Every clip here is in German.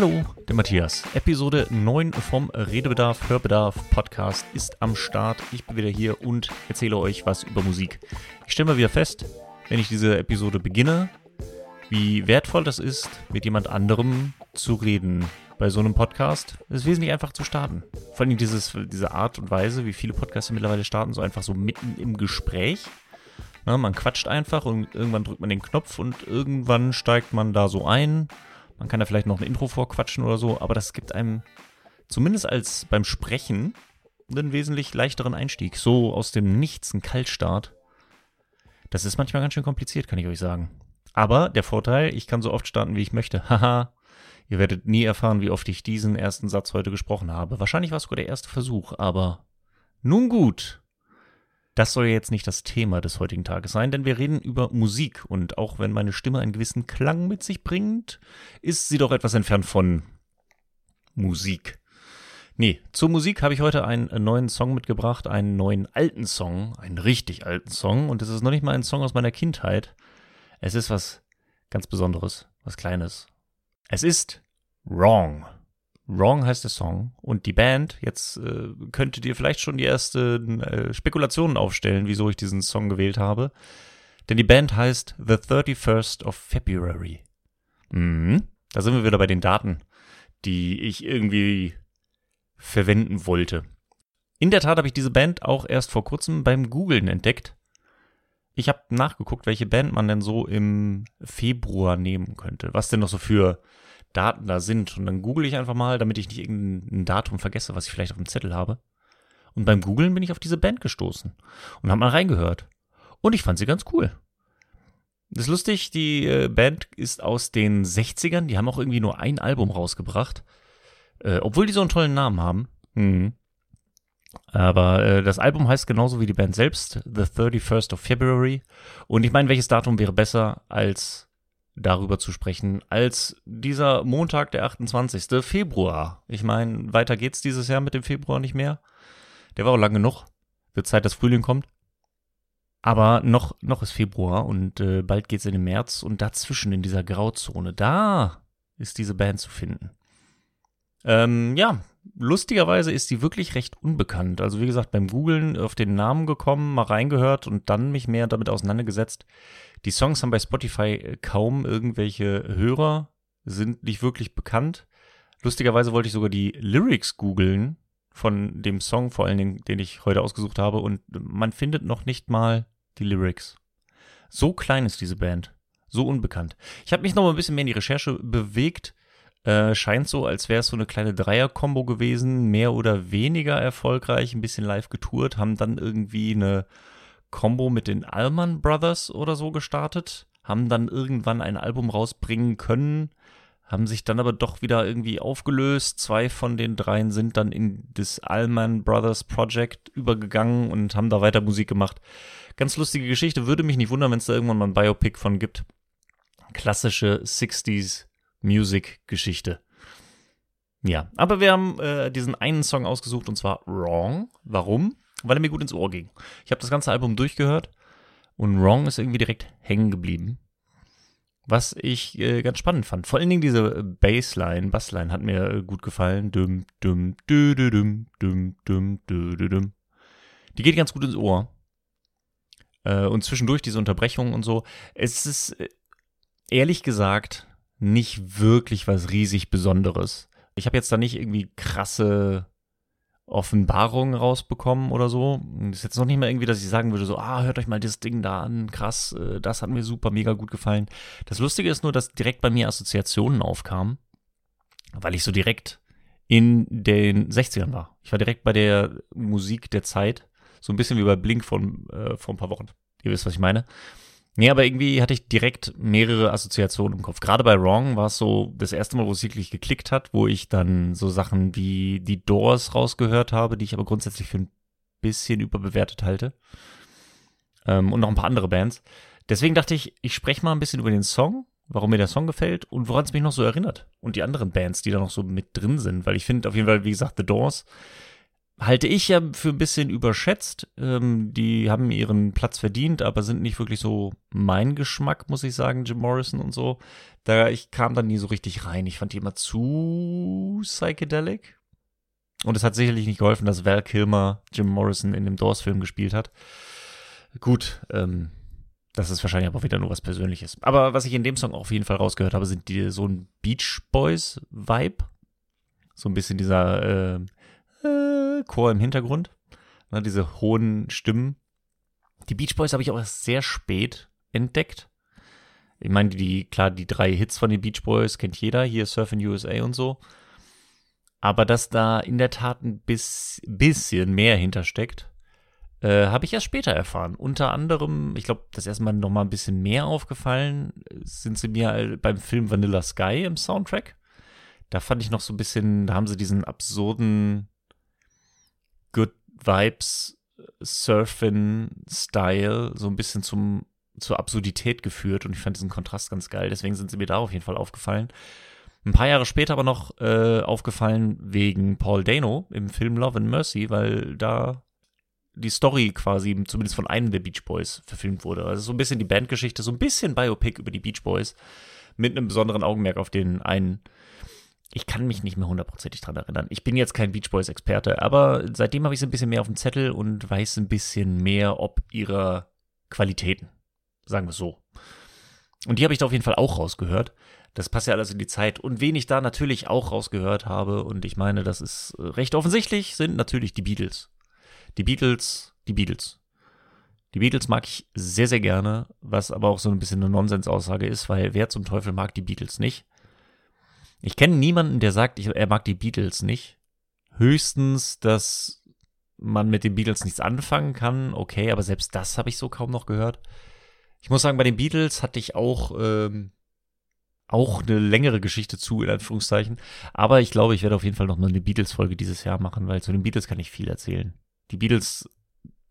Hallo, der Matthias. Episode 9 vom Redebedarf, Hörbedarf Podcast ist am Start. Ich bin wieder hier und erzähle euch was über Musik. Ich stelle mal wieder fest, wenn ich diese Episode beginne, wie wertvoll das ist, mit jemand anderem zu reden bei so einem Podcast. Es ist wesentlich einfach zu starten. Vor allem dieses, diese Art und Weise, wie viele Podcasts mittlerweile starten, so einfach so mitten im Gespräch. Na, man quatscht einfach und irgendwann drückt man den Knopf und irgendwann steigt man da so ein. Man kann da vielleicht noch ein Intro vorquatschen oder so, aber das gibt einem zumindest als beim Sprechen einen wesentlich leichteren Einstieg. So aus dem Nichts, ein Kaltstart. Das ist manchmal ganz schön kompliziert, kann ich euch sagen. Aber der Vorteil, ich kann so oft starten, wie ich möchte. Haha, ihr werdet nie erfahren, wie oft ich diesen ersten Satz heute gesprochen habe. Wahrscheinlich war es sogar der erste Versuch, aber nun gut. Das soll jetzt nicht das Thema des heutigen Tages sein, denn wir reden über Musik und auch wenn meine Stimme einen gewissen Klang mit sich bringt, ist sie doch etwas entfernt von Musik. Nee, zur Musik habe ich heute einen neuen Song mitgebracht, einen neuen alten Song, einen richtig alten Song und es ist noch nicht mal ein Song aus meiner Kindheit. Es ist was ganz Besonderes, was Kleines. Es ist Wrong. Wrong heißt der Song. Und die Band, jetzt äh, könntet ihr vielleicht schon die ersten äh, Spekulationen aufstellen, wieso ich diesen Song gewählt habe. Denn die Band heißt The 31st of February. Mhm. Da sind wir wieder bei den Daten, die ich irgendwie verwenden wollte. In der Tat habe ich diese Band auch erst vor kurzem beim Googlen entdeckt. Ich habe nachgeguckt, welche Band man denn so im Februar nehmen könnte. Was denn noch so für Daten da sind. Und dann google ich einfach mal, damit ich nicht irgendein Datum vergesse, was ich vielleicht auf dem Zettel habe. Und beim Googlen bin ich auf diese Band gestoßen und habe mal reingehört. Und ich fand sie ganz cool. Das ist lustig, die äh, Band ist aus den 60ern, die haben auch irgendwie nur ein Album rausgebracht. Äh, obwohl die so einen tollen Namen haben. Mhm. Aber äh, das Album heißt genauso wie die Band selbst, The 31st of February. Und ich meine, welches Datum wäre besser als darüber zu sprechen, als dieser Montag, der 28. Februar. Ich meine, weiter geht's dieses Jahr mit dem Februar nicht mehr. Der war auch lang genug. Wird Zeit, dass Frühling kommt. Aber noch, noch ist Februar und äh, bald geht's in den März und dazwischen in dieser Grauzone, da ist diese Band zu finden. Ähm, ja, lustigerweise ist die wirklich recht unbekannt. Also wie gesagt, beim Googlen auf den Namen gekommen, mal reingehört und dann mich mehr damit auseinandergesetzt. Die Songs haben bei Spotify äh, kaum irgendwelche Hörer, sind nicht wirklich bekannt. Lustigerweise wollte ich sogar die Lyrics googeln von dem Song, vor allen Dingen, den ich heute ausgesucht habe, und man findet noch nicht mal die Lyrics. So klein ist diese Band. So unbekannt. Ich habe mich noch mal ein bisschen mehr in die Recherche bewegt äh, scheint so, als wäre es so eine kleine Dreier-Kombo gewesen, mehr oder weniger erfolgreich, ein bisschen live getourt, haben dann irgendwie eine Kombo mit den Allman Brothers oder so gestartet, haben dann irgendwann ein Album rausbringen können, haben sich dann aber doch wieder irgendwie aufgelöst. Zwei von den dreien sind dann in das Allman Brothers Project übergegangen und haben da weiter Musik gemacht. Ganz lustige Geschichte, würde mich nicht wundern, wenn es da irgendwann mal ein Biopic von gibt. Klassische 60s Music-Geschichte. Ja, aber wir haben äh, diesen einen Song ausgesucht und zwar Wrong. Warum? Weil er mir gut ins Ohr ging. Ich habe das ganze Album durchgehört und Wrong ist irgendwie direkt hängen geblieben. Was ich äh, ganz spannend fand. Vor allen Dingen diese Bassline, Bassline hat mir äh, gut gefallen. Dum, dum, dü, dü, dum, dum, dum, dü, dü, dum. Die geht ganz gut ins Ohr. Äh, und zwischendurch diese Unterbrechungen und so. Es ist äh, ehrlich gesagt nicht wirklich was riesig Besonderes. Ich habe jetzt da nicht irgendwie krasse Offenbarungen rausbekommen oder so. ist jetzt noch nicht mal irgendwie, dass ich sagen würde, so, ah, hört euch mal das Ding da an, krass, äh, das hat mir super, mega gut gefallen. Das Lustige ist nur, dass direkt bei mir Assoziationen aufkamen, weil ich so direkt in den 60ern war. Ich war direkt bei der Musik der Zeit, so ein bisschen wie bei Blink von äh, vor ein paar Wochen. Ihr wisst, was ich meine. Nee, aber irgendwie hatte ich direkt mehrere Assoziationen im Kopf. Gerade bei Wrong war es so das erste Mal, wo es wirklich geklickt hat, wo ich dann so Sachen wie die Doors rausgehört habe, die ich aber grundsätzlich für ein bisschen überbewertet halte. Ähm, und noch ein paar andere Bands. Deswegen dachte ich, ich spreche mal ein bisschen über den Song, warum mir der Song gefällt und woran es mich noch so erinnert. Und die anderen Bands, die da noch so mit drin sind. Weil ich finde auf jeden Fall, wie gesagt, The Doors halte ich ja für ein bisschen überschätzt. Ähm, die haben ihren Platz verdient, aber sind nicht wirklich so mein Geschmack, muss ich sagen, Jim Morrison und so. Da ich kam dann nie so richtig rein. Ich fand die immer zu psychedelic. Und es hat sicherlich nicht geholfen, dass Val Kilmer Jim Morrison in dem Doors-Film gespielt hat. Gut, ähm, das ist wahrscheinlich aber wieder nur was Persönliches. Aber was ich in dem Song auf jeden Fall rausgehört habe, sind die so ein Beach Boys Vibe. So ein bisschen dieser äh, äh, Chor im Hintergrund. Ne, diese hohen Stimmen. Die Beach Boys habe ich auch erst sehr spät entdeckt. Ich meine, die, klar, die drei Hits von den Beach Boys kennt jeder, hier Surfing USA und so. Aber dass da in der Tat ein bis, bisschen mehr hintersteckt, äh, habe ich erst später erfahren. Unter anderem, ich glaube, das erste Mal noch mal ein bisschen mehr aufgefallen, sind sie mir beim Film Vanilla Sky im Soundtrack. Da fand ich noch so ein bisschen, da haben sie diesen absurden Vibes Surfing Style so ein bisschen zum zur Absurdität geführt und ich fand diesen Kontrast ganz geil. Deswegen sind sie mir da auf jeden Fall aufgefallen. Ein paar Jahre später aber noch äh, aufgefallen wegen Paul Dano im Film Love and Mercy, weil da die Story quasi zumindest von einem der Beach Boys verfilmt wurde. Also so ein bisschen die Bandgeschichte, so ein bisschen Biopic über die Beach Boys mit einem besonderen Augenmerk auf den einen. Ich kann mich nicht mehr hundertprozentig dran erinnern. Ich bin jetzt kein Beach Boys Experte, aber seitdem habe ich es ein bisschen mehr auf dem Zettel und weiß ein bisschen mehr ob ihrer Qualitäten. Sagen wir es so. Und die habe ich da auf jeden Fall auch rausgehört. Das passt ja alles in die Zeit. Und wen ich da natürlich auch rausgehört habe, und ich meine, das ist recht offensichtlich, sind natürlich die Beatles. Die Beatles, die Beatles. Die Beatles mag ich sehr, sehr gerne, was aber auch so ein bisschen eine Nonsensaussage ist, weil wer zum Teufel mag die Beatles nicht? Ich kenne niemanden, der sagt, er mag die Beatles nicht. Höchstens, dass man mit den Beatles nichts anfangen kann, okay, aber selbst das habe ich so kaum noch gehört. Ich muss sagen, bei den Beatles hatte ich auch, ähm, auch eine längere Geschichte zu, in Anführungszeichen. Aber ich glaube, ich werde auf jeden Fall noch mal eine Beatles-Folge dieses Jahr machen, weil zu den Beatles kann ich viel erzählen die Beatles,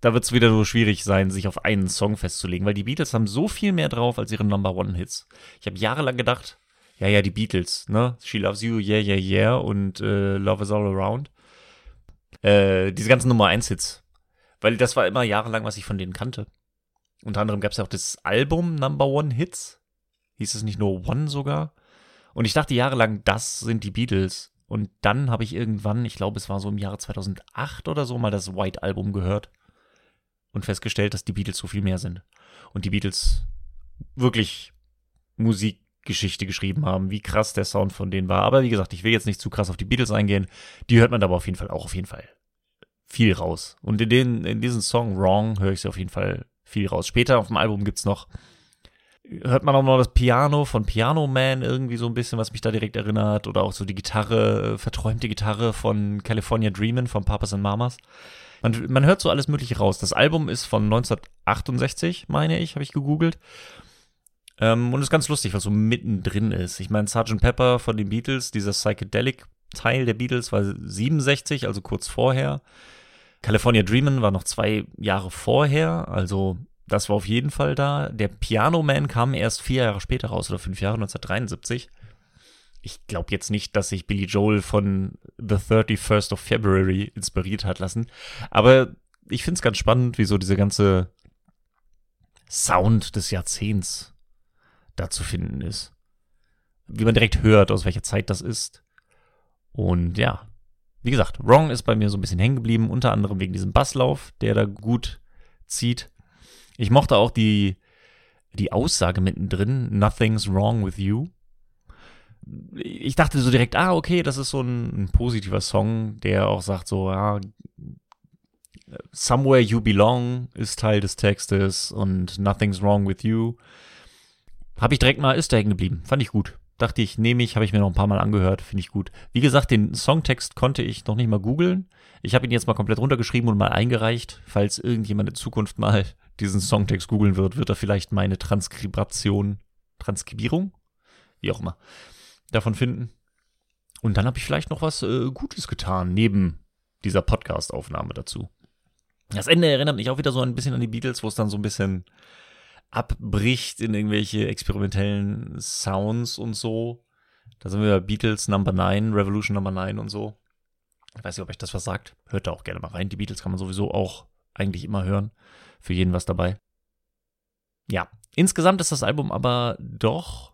da wird es wieder so schwierig sein, sich auf einen Song festzulegen, weil die Beatles haben so viel mehr drauf als ihre Number One Hits. Ich habe jahrelang gedacht, ja, ja, die Beatles, ne? She Loves You, Yeah, Yeah, Yeah und äh, Love Is All Around. Äh, diese ganzen Nummer 1 Hits. Weil das war immer jahrelang, was ich von denen kannte. Unter anderem gab es ja auch das Album Number One Hits. Hieß es nicht nur One sogar? Und ich dachte jahrelang, das sind die Beatles. Und dann habe ich irgendwann, ich glaube, es war so im Jahre 2008 oder so, mal das White Album gehört und festgestellt, dass die Beatles so viel mehr sind. Und die Beatles wirklich Musikgeschichte geschrieben haben, wie krass der Sound von denen war. Aber wie gesagt, ich will jetzt nicht zu krass auf die Beatles eingehen. Die hört man aber auf jeden Fall auch auf jeden Fall viel raus. Und in, den, in diesem Song Wrong höre ich sie auf jeden Fall viel raus. Später auf dem Album gibt's noch hört man auch noch das Piano von Piano Man irgendwie so ein bisschen, was mich da direkt erinnert. Oder auch so die Gitarre, äh, verträumte Gitarre von California Dreamin' von Papas and Mamas. Man, man hört so alles Mögliche raus. Das Album ist von 1968, meine ich, habe ich gegoogelt. Ähm, und ist ganz lustig, was so mittendrin ist. Ich meine, Sgt. Pepper von den Beatles, dieser Psychedelic-Teil der Beatles war 67, also kurz vorher. California Dreamin' war noch zwei Jahre vorher, also das war auf jeden Fall da. Der Piano Man kam erst vier Jahre später raus, oder fünf Jahre, 1973. Ich glaube jetzt nicht, dass sich Billy Joel von The 31st of February inspiriert hat lassen. Aber ich finde es ganz spannend, wie so diese ganze Sound des Jahrzehnts da zu finden ist. Wie man direkt hört, aus welcher Zeit das ist. Und ja, wie gesagt, Wrong ist bei mir so ein bisschen hängen geblieben, unter anderem wegen diesem Basslauf, der da gut zieht. Ich mochte auch die, die Aussage mittendrin, Nothing's wrong with you. Ich dachte so direkt, ah, okay, das ist so ein, ein positiver Song, der auch sagt so, ja, Somewhere You Belong ist Teil des Textes und Nothing's Wrong with You. Habe ich direkt mal, ist da hängen geblieben. Fand ich gut. Dachte ich, nehme ich, habe ich mir noch ein paar Mal angehört, finde ich gut. Wie gesagt, den Songtext konnte ich noch nicht mal googeln. Ich habe ihn jetzt mal komplett runtergeschrieben und mal eingereicht, falls irgendjemand in Zukunft mal diesen Songtext googeln wird, wird er vielleicht meine Transkribation, Transkribierung, wie auch immer, davon finden. Und dann habe ich vielleicht noch was äh, Gutes getan, neben dieser Podcast-Aufnahme dazu. Das Ende erinnert mich auch wieder so ein bisschen an die Beatles, wo es dann so ein bisschen abbricht in irgendwelche experimentellen Sounds und so. Da sind wir bei Beatles Number 9, Revolution Number 9 und so. Ich weiß nicht, ob euch das was sagt. Hört da auch gerne mal rein. Die Beatles kann man sowieso auch eigentlich immer hören. Für jeden was dabei. Ja, insgesamt ist das Album aber doch,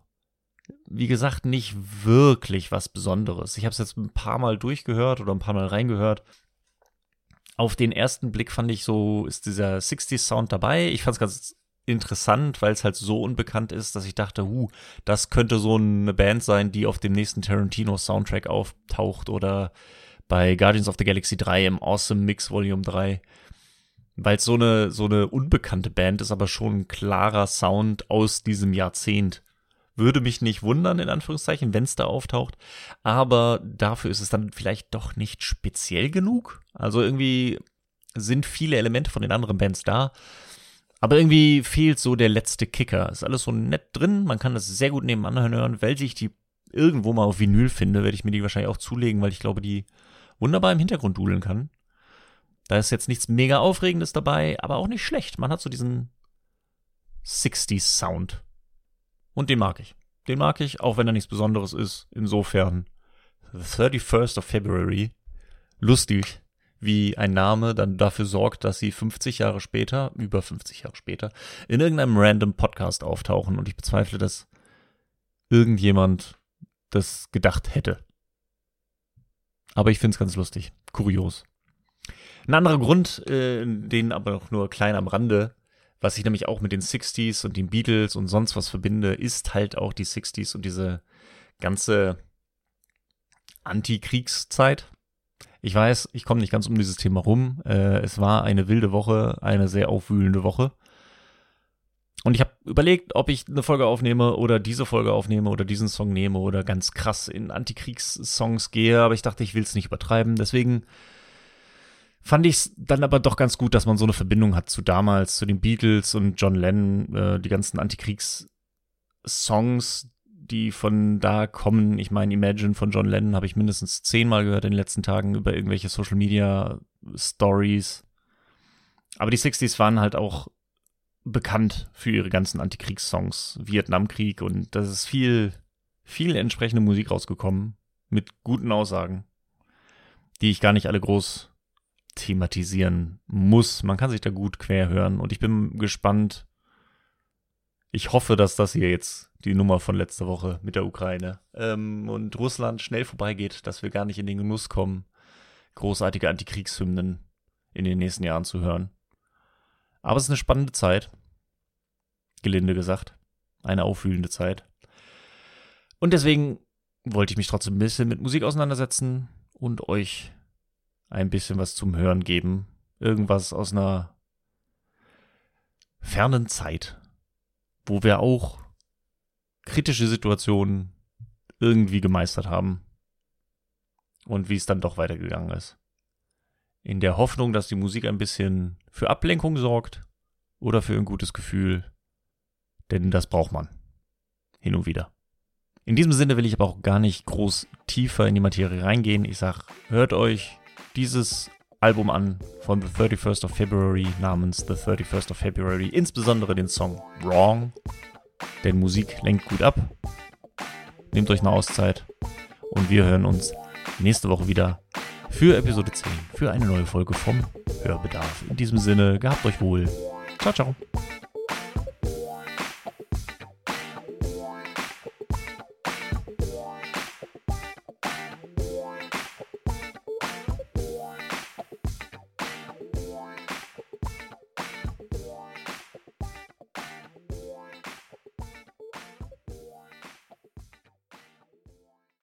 wie gesagt, nicht wirklich was Besonderes. Ich habe es jetzt ein paar Mal durchgehört oder ein paar Mal reingehört. Auf den ersten Blick fand ich so, ist dieser 60s Sound dabei. Ich fand es ganz interessant, weil es halt so unbekannt ist, dass ich dachte, huh, das könnte so eine Band sein, die auf dem nächsten Tarantino Soundtrack auftaucht oder bei Guardians of the Galaxy 3 im Awesome Mix Volume 3. Weil es so eine, so eine unbekannte Band ist, aber schon ein klarer Sound aus diesem Jahrzehnt. Würde mich nicht wundern, in Anführungszeichen, wenn es da auftaucht. Aber dafür ist es dann vielleicht doch nicht speziell genug. Also irgendwie sind viele Elemente von den anderen Bands da. Aber irgendwie fehlt so der letzte Kicker. Ist alles so nett drin. Man kann das sehr gut nebeneinander hören. Weil ich die irgendwo mal auf Vinyl finde, werde ich mir die wahrscheinlich auch zulegen, weil ich glaube, die wunderbar im Hintergrund dudeln kann. Da ist jetzt nichts mega Aufregendes dabei, aber auch nicht schlecht. Man hat so diesen 60s Sound. Und den mag ich. Den mag ich, auch wenn er nichts Besonderes ist. Insofern, The 31st of February. Lustig, wie ein Name dann dafür sorgt, dass sie 50 Jahre später, über 50 Jahre später, in irgendeinem random Podcast auftauchen. Und ich bezweifle, dass irgendjemand das gedacht hätte. Aber ich finde es ganz lustig. Kurios. Ein anderer Grund, äh, den aber noch nur klein am Rande, was ich nämlich auch mit den 60s und den Beatles und sonst was verbinde, ist halt auch die 60s und diese ganze Antikriegszeit. Ich weiß, ich komme nicht ganz um dieses Thema rum. Äh, es war eine wilde Woche, eine sehr aufwühlende Woche. Und ich habe überlegt, ob ich eine Folge aufnehme oder diese Folge aufnehme oder diesen Song nehme oder ganz krass in Antikriegssongs gehe, aber ich dachte, ich will es nicht übertreiben. Deswegen fand ich es dann aber doch ganz gut, dass man so eine Verbindung hat zu damals, zu den Beatles und John Lennon, äh, die ganzen Antikriegssongs, die von da kommen. Ich meine, Imagine von John Lennon habe ich mindestens zehnmal gehört in den letzten Tagen über irgendwelche Social Media Stories. Aber die 60s waren halt auch bekannt für ihre ganzen Antikriegssongs, Vietnamkrieg und das ist viel, viel entsprechende Musik rausgekommen mit guten Aussagen, die ich gar nicht alle groß thematisieren muss. Man kann sich da gut quer hören und ich bin gespannt. Ich hoffe, dass das hier jetzt die Nummer von letzter Woche mit der Ukraine ähm, und Russland schnell vorbeigeht, dass wir gar nicht in den Genuss kommen, großartige Antikriegshymnen in den nächsten Jahren zu hören. Aber es ist eine spannende Zeit. Gelinde gesagt. Eine aufwühlende Zeit. Und deswegen wollte ich mich trotzdem ein bisschen mit Musik auseinandersetzen und euch ein bisschen was zum Hören geben. Irgendwas aus einer fernen Zeit, wo wir auch kritische Situationen irgendwie gemeistert haben und wie es dann doch weitergegangen ist. In der Hoffnung, dass die Musik ein bisschen für Ablenkung sorgt oder für ein gutes Gefühl, denn das braucht man. Hin und wieder. In diesem Sinne will ich aber auch gar nicht groß tiefer in die Materie reingehen. Ich sag, hört euch dieses Album an von The 31st of February namens The 31st of February, insbesondere den Song Wrong, denn Musik lenkt gut ab. Nehmt euch eine Auszeit und wir hören uns nächste Woche wieder für Episode 10, für eine neue Folge vom Hörbedarf. In diesem Sinne, gehabt euch wohl. Ciao, ciao.